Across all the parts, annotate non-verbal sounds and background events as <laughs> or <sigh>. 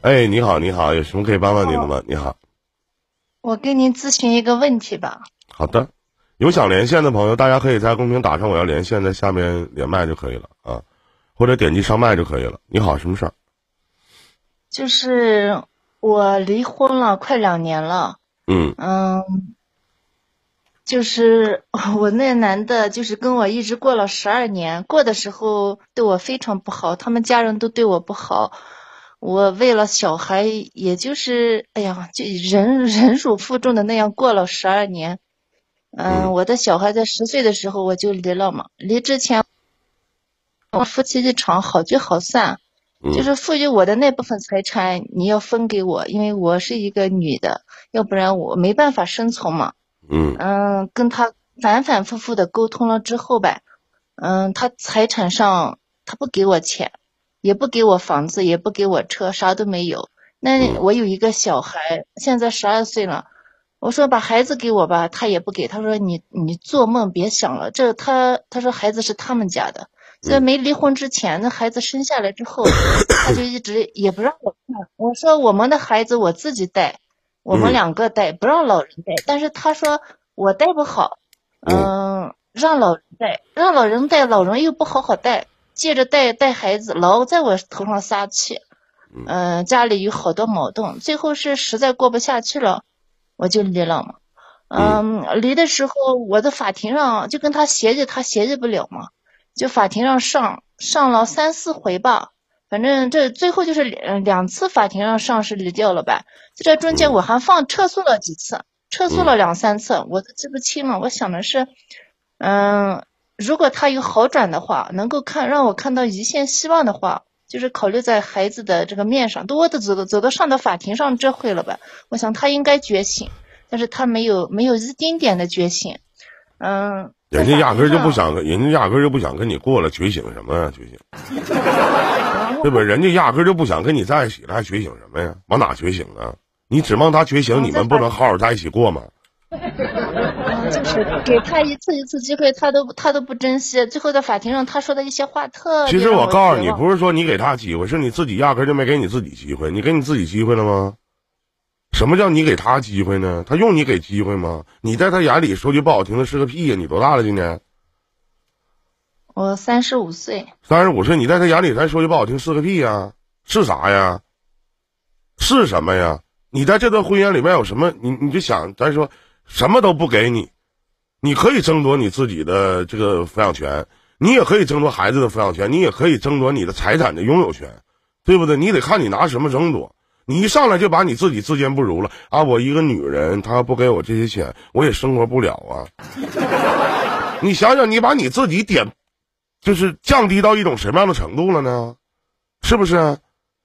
哎，你好，你好，有什么可以帮到您的吗？你好，我跟您咨询一个问题吧。好的，有想连线的朋友，大家可以在公屏打上“我要连线”，在下面连麦就可以了啊，或者点击上麦就可以了。你好，什么事儿？就是我离婚了，快两年了。嗯嗯，就是我那男的，就是跟我一直过了十二年，过的时候对我非常不好，他们家人都对我不好。我为了小孩，也就是哎呀，就忍 <laughs> 忍辱负重的那样过了十二年。嗯，我的小孩在十岁的时候我就离了嘛。离之前，我夫妻一场好聚好散，就是赋予我的那部分财产你要分给我，因为我是一个女的，要不然我没办法生存嘛。嗯嗯，跟他反反复复的沟通了之后呗，嗯，他财产上他不给我钱。也不给我房子，也不给我车，啥都没有。那我有一个小孩，现在十二岁了。我说把孩子给我吧，他也不给。他说你你做梦别想了。这他他说孩子是他们家的，在没离婚之前，那孩子生下来之后，<laughs> 他就一直也不让我看。我说我们的孩子我自己带，我们两个带，不让老人带。但是他说我带不好，嗯，让老人带，让老人带，老人又不好好带。借着带带孩子，老在我头上撒气，嗯，家里有好多矛盾，最后是实在过不下去了，我就离了嘛。嗯，离的时候我在法庭上就跟他协议，他协议不了嘛，就法庭上上上了三四回吧，反正这最后就是两两次法庭上上是离掉了吧。在这中间我还放撤诉了几次，撤诉了两三次，我都记不清了。我想的是，嗯。如果他有好转的话，能够看让我看到一线希望的话，就是考虑在孩子的这个面上，都都走到走到上到法庭上这会了吧？我想他应该觉醒，但是他没有没有一丁点的觉醒，嗯。人家压根就不想，人家压根就不想跟你过了，觉醒什么呀？觉醒，对吧？人家压根就不想跟你在一起了，还觉醒什么呀？往哪觉醒啊？你指望他觉醒，你们不能好好在一起过吗？就是给他一次一次机会，他都他都不珍惜。最后在法庭上他说的一些话特其实我告诉你，不是说你给他机会，是你自己压根就没给你自己机会。你给你自己机会了吗？什么叫你给他机会呢？他用你给机会吗？你在他眼里说句不好听的是个屁呀！你多大了今年？我三十五岁。三十五岁，你在他眼里咱说句不好听是个屁呀？是啥呀？是什么呀？你在这段婚姻里面有什么？你你就想咱说。什么都不给你，你可以争夺你自己的这个抚养权，你也可以争夺孩子的抚养权，你也可以争夺你的财产的拥有权，对不对？你得看你拿什么争夺。你一上来就把你自己自贱不如了啊！我一个女人，她不给我这些钱，我也生活不了啊。<laughs> 你想想，你把你自己点，就是降低到一种什么样的程度了呢？是不是？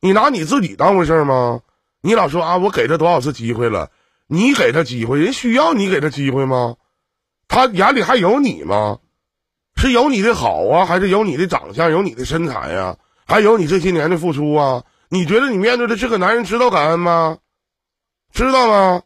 你拿你自己当回事吗？你老说啊，我给他多少次机会了？你给他机会，人需要你给他机会吗？他眼里还有你吗？是有你的好啊，还是有你的长相，有你的身材呀？还有你这些年的付出啊？你觉得你面对的这个男人知道感恩吗？知道吗？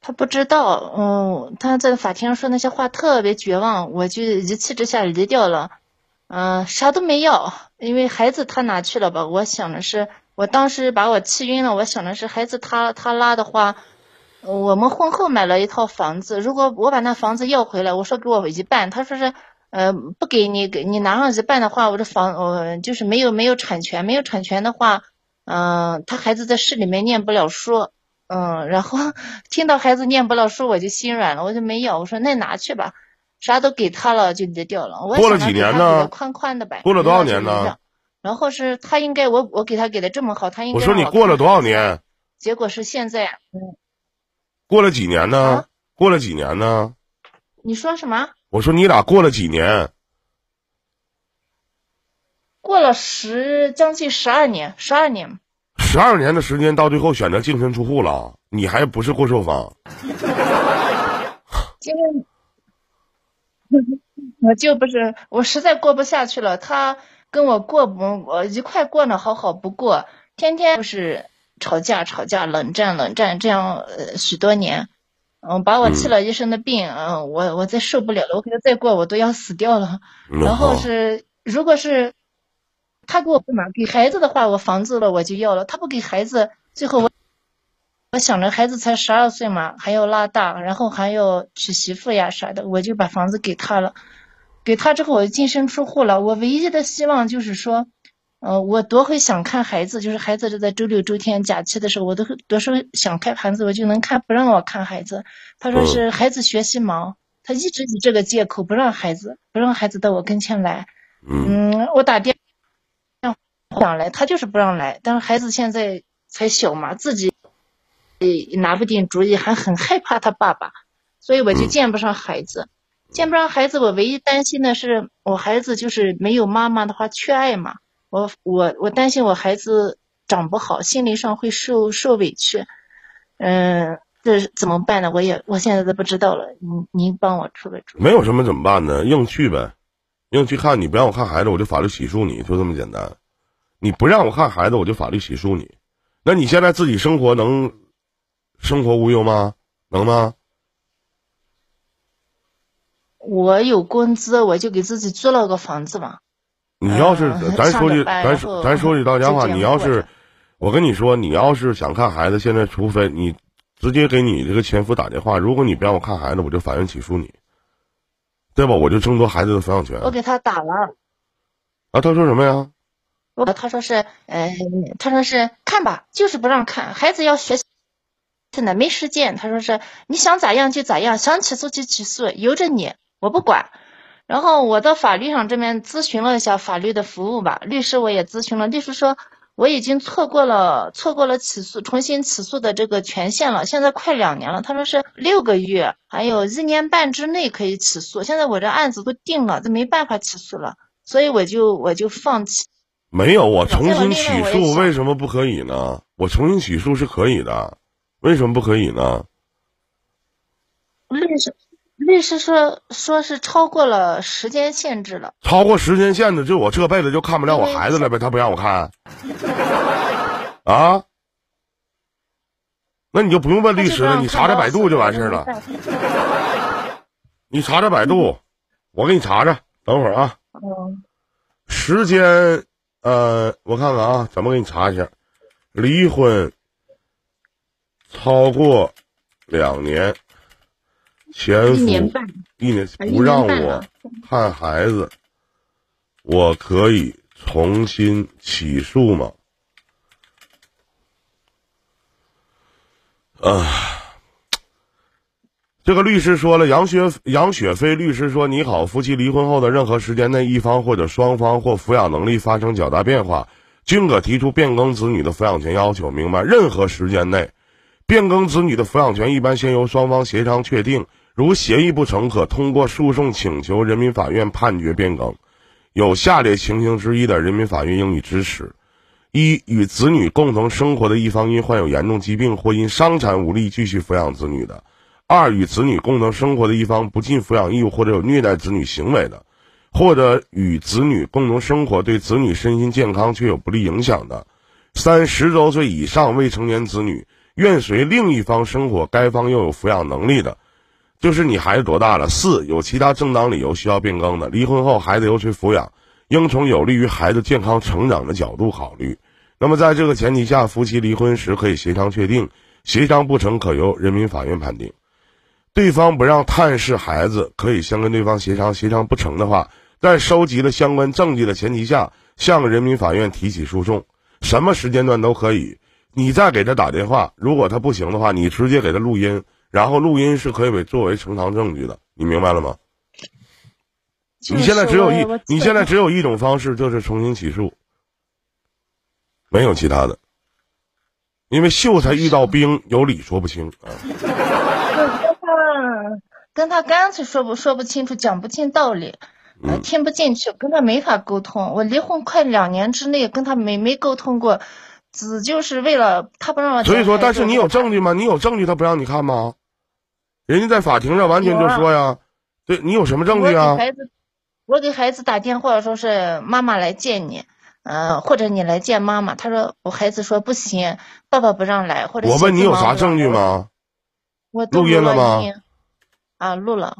他不知道，嗯，他在法庭上说那些话特别绝望，我就一气之下离掉了，嗯，啥都没要，因为孩子他拿去了吧？我想的是。我当时把我气晕了，我想的是孩子他他拉的话，我们婚后买了一套房子，如果我把那房子要回来，我说给我一半，他说是呃不给你给你拿上一半的话，我这房呃就是没有没有产权，没有产权的话，嗯，他孩子在市里面念不了书，嗯，然后 <laughs> 听到孩子念不了书，我就心软了，我就没要，我说那拿去吧，啥都给他了就离掉了。过了几年呢？宽宽的呗。过了多少年呢？然后是他应该我我给他给的这么好，他应该我说你过了多少年？结果是现在，嗯，过了几年呢？过了几年呢？你说什么？我说你俩过了几年？过了十将近十二年，十二年。十二年的时间到最后选择净身出户了，你还不是过寿方？因为，<laughs> 我就不是，我实在过不下去了，他。跟我过不，我一块过呢，好好不过，天天就是吵架吵架，冷战冷战，这样呃许多年，嗯，把我气了一身的病，嗯，我我再受不了了，我给他再过，我都要死掉了。然后是，如果是他给我不拿，给孩子的话，我房子了我就要了，他不给孩子，最后我我想着孩子才十二岁嘛，还要拉大，然后还要娶媳妇呀啥的，我就把房子给他了。给他之后，我净身出户了。我唯一的希望就是说，呃，我多会想看孩子，就是孩子是在周六周天假期的时候，我都多少想看盘子，我就能看，不让我看孩子。他说是孩子学习忙，他一直以这个借口不让孩子，不让孩子到我跟前来。嗯，我打电话想来，他就是不让来。但是孩子现在才小嘛，自己拿不定主意，还很害怕他爸爸，所以我就见不上孩子。见不上孩子，我唯一担心的是，我孩子就是没有妈妈的话缺爱嘛。我我我担心我孩子长不好，心理上会受受委屈。嗯，这怎么办呢？我也我现在都不知道了。您您帮我出个主意没有什么怎么办呢？硬去呗，硬去看你不让我看孩子，我就法律起诉你，就这么简单。你不让我看孩子，我就法律起诉你。那你现在自己生活能生活无忧吗？能吗？我有工资，我就给自己租了个房子嘛。你要是咱说句咱说咱说句到家话，你要是我跟你说，你要是想看孩子，现在除非你直接给你这个前夫打电话，如果你不让我看孩子，我就法院起诉你，对吧？我就争夺孩子的抚养权。我给他打了。啊，他说什么呀？我他说是，呃，他说是看吧，就是不让看，孩子要学习，现在没时间。他说是你想咋样就咋样，想起诉就起诉，由着你。我不管，然后我到法律上这边咨询了一下法律的服务吧，律师我也咨询了，律师说我已经错过了错过了起诉重新起诉的这个权限了，现在快两年了，他说是六个月，还有一年半之内可以起诉，现在我这案子都定了，这没办法起诉了，所以我就我就放弃。没有，我重新起诉为什么不可以呢？我重新起诉是可以的，为什么不可以呢？律师。律师说，说是超过了时间限制了。超过时间限制，就我这辈子就看不了我孩子了呗？他不让我看，啊？那你就不用问律师了，<laughs> 你查查百度就完事了。你查查百度，我给你查查。等会儿啊。时间，呃，我看看啊，怎么给你查一下？离婚超过两年。前夫一年不让我看孩子，我可以重新起诉吗？啊，这个律师说了，杨雪杨雪飞律师说：“你好，夫妻离婚后的任何时间内，一方或者双方或抚养能力发生较大变化，均可提出变更子女的抚养权要求。明白？任何时间内，变更子女的抚养权一般先由双方协商确定。”如协议不成，可通过诉讼请求人民法院判决变更。有下列情形之一的，人民法院应予支持：一、与子女共同生活的一方因患有严重疾病或因伤残无力继续抚养子女的；二、与子女共同生活的一方不尽抚养义务或者有虐待子女行为的；或者与子女共同生活对子女身心健康却有不利影响的；三、十周岁以上未成年子女愿随另一方生活，该方又有抚养能力的。就是你孩子多大了？四有其他正当理由需要变更的，离婚后孩子由谁抚养，应从有利于孩子健康成长的角度考虑。那么在这个前提下，夫妻离婚时可以协商确定，协商不成可由人民法院判定。对方不让探视孩子，可以先跟对方协商，协商不成的话，在收集了相关证据的前提下，向人民法院提起诉讼，什么时间段都可以。你再给他打电话，如果他不行的话，你直接给他录音。然后录音是可以为作为呈堂证据的，你明白了吗？你现在只有一，你现在只有一种方式，就是重新起诉，没有其他的，因为秀才遇到兵，有理说不清啊。跟他干脆说不说不清楚，讲不清道理，听不进去，跟他没法沟通。我离婚快两年之内，跟他没没沟通过，只就是为了他不让我。所以说，但是你有证据吗？你有证据，他不让你看吗？人家在法庭上完全就说呀，对你有什么证据啊？我给孩子，我给孩子打电话说是妈妈来见你，嗯，或者你来见妈妈。他说我孩子说不行，爸爸不让来，或者我问你有啥证据吗？我录音了吗？啊，录了。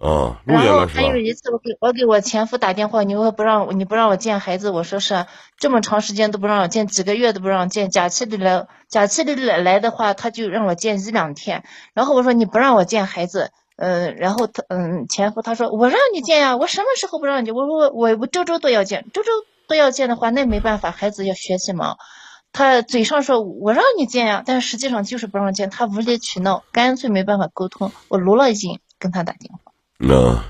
啊，录然后音了是吧还有？一次，我给我给我前夫打电话，你又不让我你不让我见孩子，我说是这么长时间都不让我见，几个月都不让我见，假期里来假期里来来的话，他就让我见一两天。然后我说你不让我见孩子，呃，然后他嗯前夫他说我让你见呀，我什么时候不让你？我说我我我周周都要见，周周都要见的话，那没办法，孩子要学习嘛。他嘴上说我让你见呀，但实际上就是不让见，他无理取闹，干脆没办法沟通。我录了音跟他打电话。那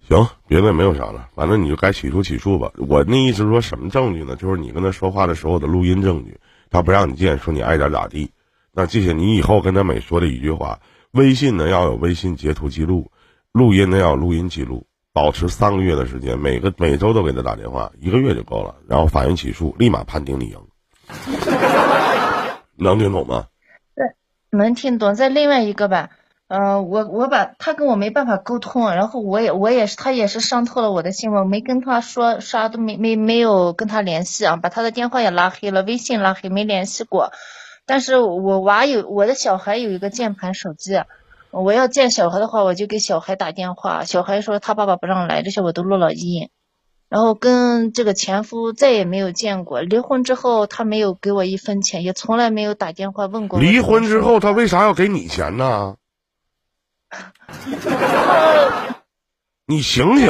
行，别的也没有啥了，反正你就该起诉起诉吧。我那意思说什么证据呢？就是你跟他说话的时候的录音证据，他不让你见，说你爱咋咋地。那这些你以后跟他每说的一句话，微信呢要有微信截图记录，录音呢要有录音记录，保持三个月的时间，每个每周都给他打电话，一个月就够了。然后法院起诉，立马判定你赢。<laughs> 能听懂吗？对能听懂。再另外一个吧，嗯、我我把他跟我没办法沟通，然后我也我也是他也是伤透了我的心，我没跟他说啥都没没没有跟他联系啊，把他的电话也拉黑了，微信拉黑没联系过。但是我娃有我的小孩有一个键盘手机，我要见小孩的话，我就给小孩打电话，小孩说他爸爸不让来，这些我都录了音。然后跟这个前夫再也没有见过。离婚之后，他没有给我一分钱，也从来没有打电话问过。离婚之后，他为啥要给你钱呢？<laughs> 你醒醒！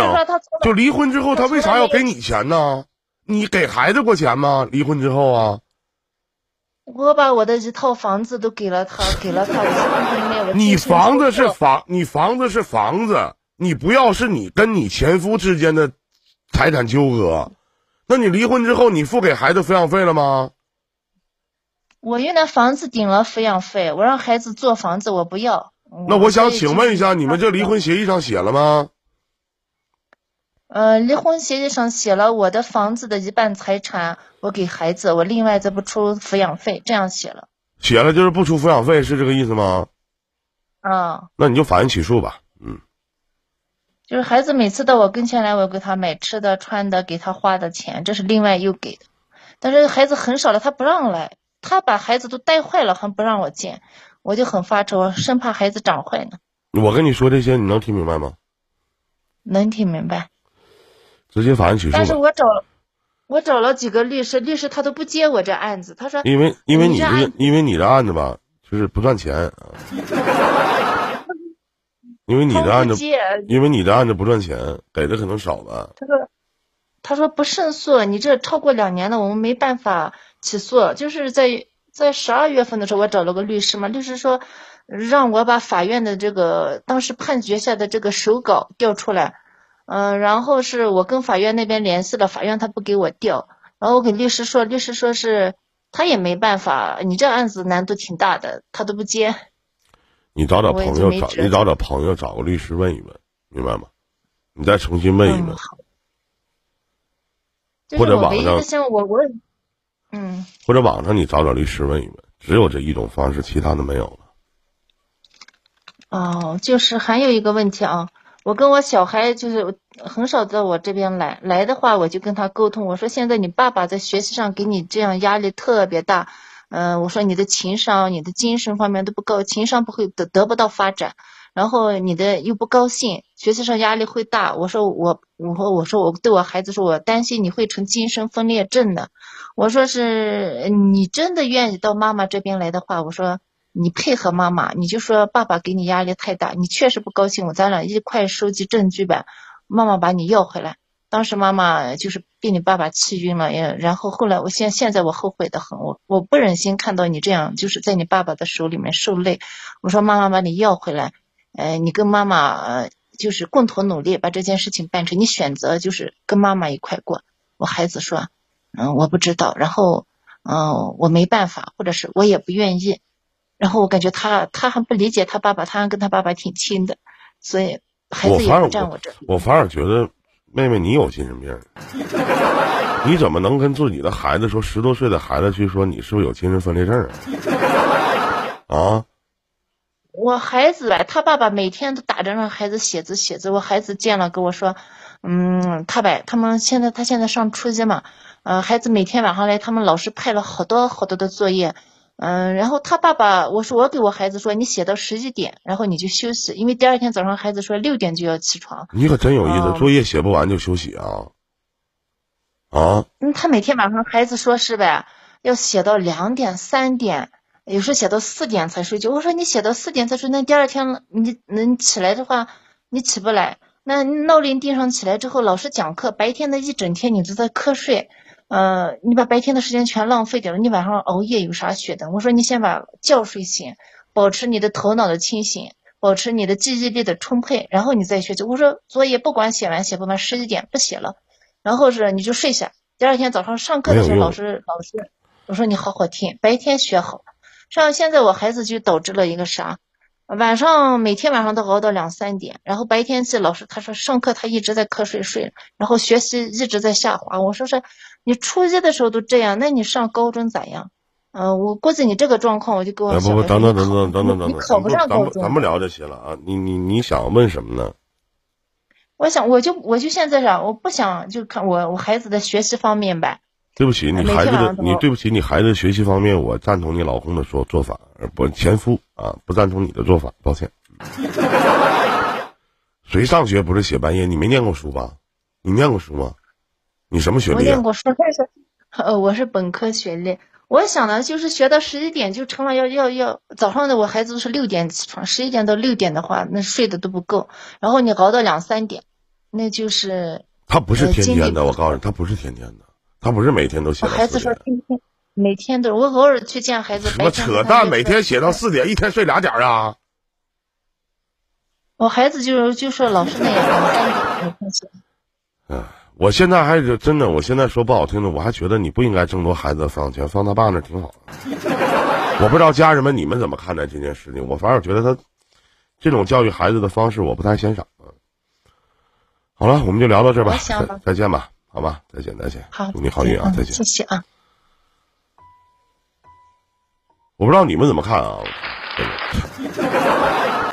就离婚之后，他为啥要给你钱呢？你给孩子过钱吗？离婚之后啊，我把我的一套房子都给了他，给了他。你房子是房，房，你房子是房子，你不要是你跟你前夫之间的财产纠葛。那你离婚之后，你付给孩子抚养费了吗？我用那房子顶了抚养费，我让孩子做房子，我不要。那我想请问一下，你们这离婚协议上写了吗？呃，离婚协议上写了我的房子的一半财产我给孩子，我另外再不出抚养费，这样写了。写了就是不出抚养费，是这个意思吗？啊、那你就法院起诉吧。嗯，就是孩子每次到我跟前来，我给他买吃的、穿的，给他花的钱，这是另外又给的。但是孩子很少了，他不让来，他把孩子都带坏了，还不让我见，我就很发愁，生怕孩子长坏呢。我跟你说这些，你能听明白吗？能听明白？直接法院起诉但是。我找了，我找了几个律师，律师他都不接我这案子，他说因为因为你这因为你的案子吧，就是不赚钱啊。<laughs> 因为你的案子，不接，因为你的案子不赚钱，给的可能少吧。他说他说不胜诉，你这超过两年了，我们没办法起诉。就是在在十二月份的时候，我找了个律师嘛，律师说让我把法院的这个当时判决下的这个手稿调出来，嗯、然后是我跟法院那边联系了，法院他不给我调，然后我给律师说，律师说是他也没办法，你这案子难度挺大的，他都不接。你找找朋友找，你找找朋友，找个律师问一问，明白吗？你再重新问一问嗯，。好。就或者网上我我嗯。或者网上你找找律师问一问，只有这一种方式，其他的没有了。哦，就是还有一个问题啊，我跟我小孩就是很少到我这边来，来的话我就跟他沟通，我说现在你爸爸在学习上给你这样压力特别大，嗯、我说你的情商、你的精神方面都不够，情商不会得得不到发展，然后你的又不高兴，学习上压力会大，我说我我说我说我对我孩子说，我担心你会成精神分裂症的，我说是你真的愿意到妈妈这边来的话，我说。你配合妈妈，你就说爸爸给你压力太大，你确实不高兴，我咱俩一块收集证据呗，妈妈把你要回来。当时妈妈就是被你爸爸气晕了，也然后后来我现现在我后悔的很，我我不忍心看到你这样，就是在你爸爸的手里面受累。我说妈妈把你要回来，呃，你跟妈妈呃就是共同努力把这件事情办成，你选择就是跟妈妈一块过。我孩子说，嗯，我不知道，然后嗯，我没办法，或者是我也不愿意。然后我感觉他他还不理解他爸爸，他还跟他爸爸挺亲的，所以孩子也不站我这里。我反而觉得，妹妹你有精神病，你怎么能跟自己的孩子说十多岁的孩子去说你是不是有精神分裂症啊？啊，我孩子吧，他爸爸每天都打着让孩子写字写字。我孩子见了跟我说，嗯，他吧，他们现在他现在上初一嘛，呃，孩子每天晚上来，他们老师派了好多好多的作业，嗯，然后他爸爸，我说我给我孩子说，你写到十一点，然后你就休息，因为第二天早上孩子说六点就要起床。你可真有意思，哦作业写不完就休息啊？啊，嗯，他每天晚上孩子说是呗，要写到两点、三点，有时候写到四点才睡觉。我说你写到四点才睡，那第二天你能起来的话，你起不来。那闹铃定上起来之后，老师讲课，白天的一整天你都在瞌睡，呃，你把白天的时间全浪费掉了，你晚上熬夜有啥学的？我说你先把觉睡醒，保持你的头脑的清醒，保持你的记忆力的充沛，然后你再学习。我说作业不管写完写不完，十一点不写了。然后是你就睡下，第二天早上上课的时候，老师老师我说你好好听，白天学好。像现在我孩子就导致了一个啥，晚上每天晚上都熬到两三点，然后白天是老师他说上课他一直在瞌睡睡，然后学习一直在下滑。我说是你初一的时候都这样，那你上高中咋样？嗯、我估计你这个状况，我就跟我哎不不，等等等等等等等你等，考不上咱高中。们咱们聊这些了啊！你你你想问什么呢？我想我就我就现在啥，我不想就看我我孩子的学习方面呗。对不起，你孩子的你对不起，你孩子学习方面，我赞同你老公的说做法，而不前夫啊，不赞同你的做法，抱歉。谁上学不是写半夜？你没念过书吧？你念过书吗？你什么学历啊我念？过书，但是呃，我是本科学历。我想的就是学到十一点就成了要要要早上的我孩子都是六点起床，十一点到六点的话，那睡的都不够，然后你熬到两三点，那就是他不是天天的，我告诉你，他不是天天的，他不是每天都写孩子。说天天每天都，我偶尔去见孩子，什么扯淡？每天写到四点，一天睡俩点儿啊？我孩子就就说老师那样两三点每天写。我现在还是真的，我现在说不好听的，我还觉得你不应该争夺孩子的抚养权，放他爸那儿挺好的。<laughs> 我不知道家人们你们怎么看待这件事情，我反而觉得他这种教育孩子的方式我不太欣赏。嗯好了，我们就聊到这吧再见吧，好吧，再见再见，好，祝你好运啊，嗯再见谢。谢啊。我不知道你们怎么看啊？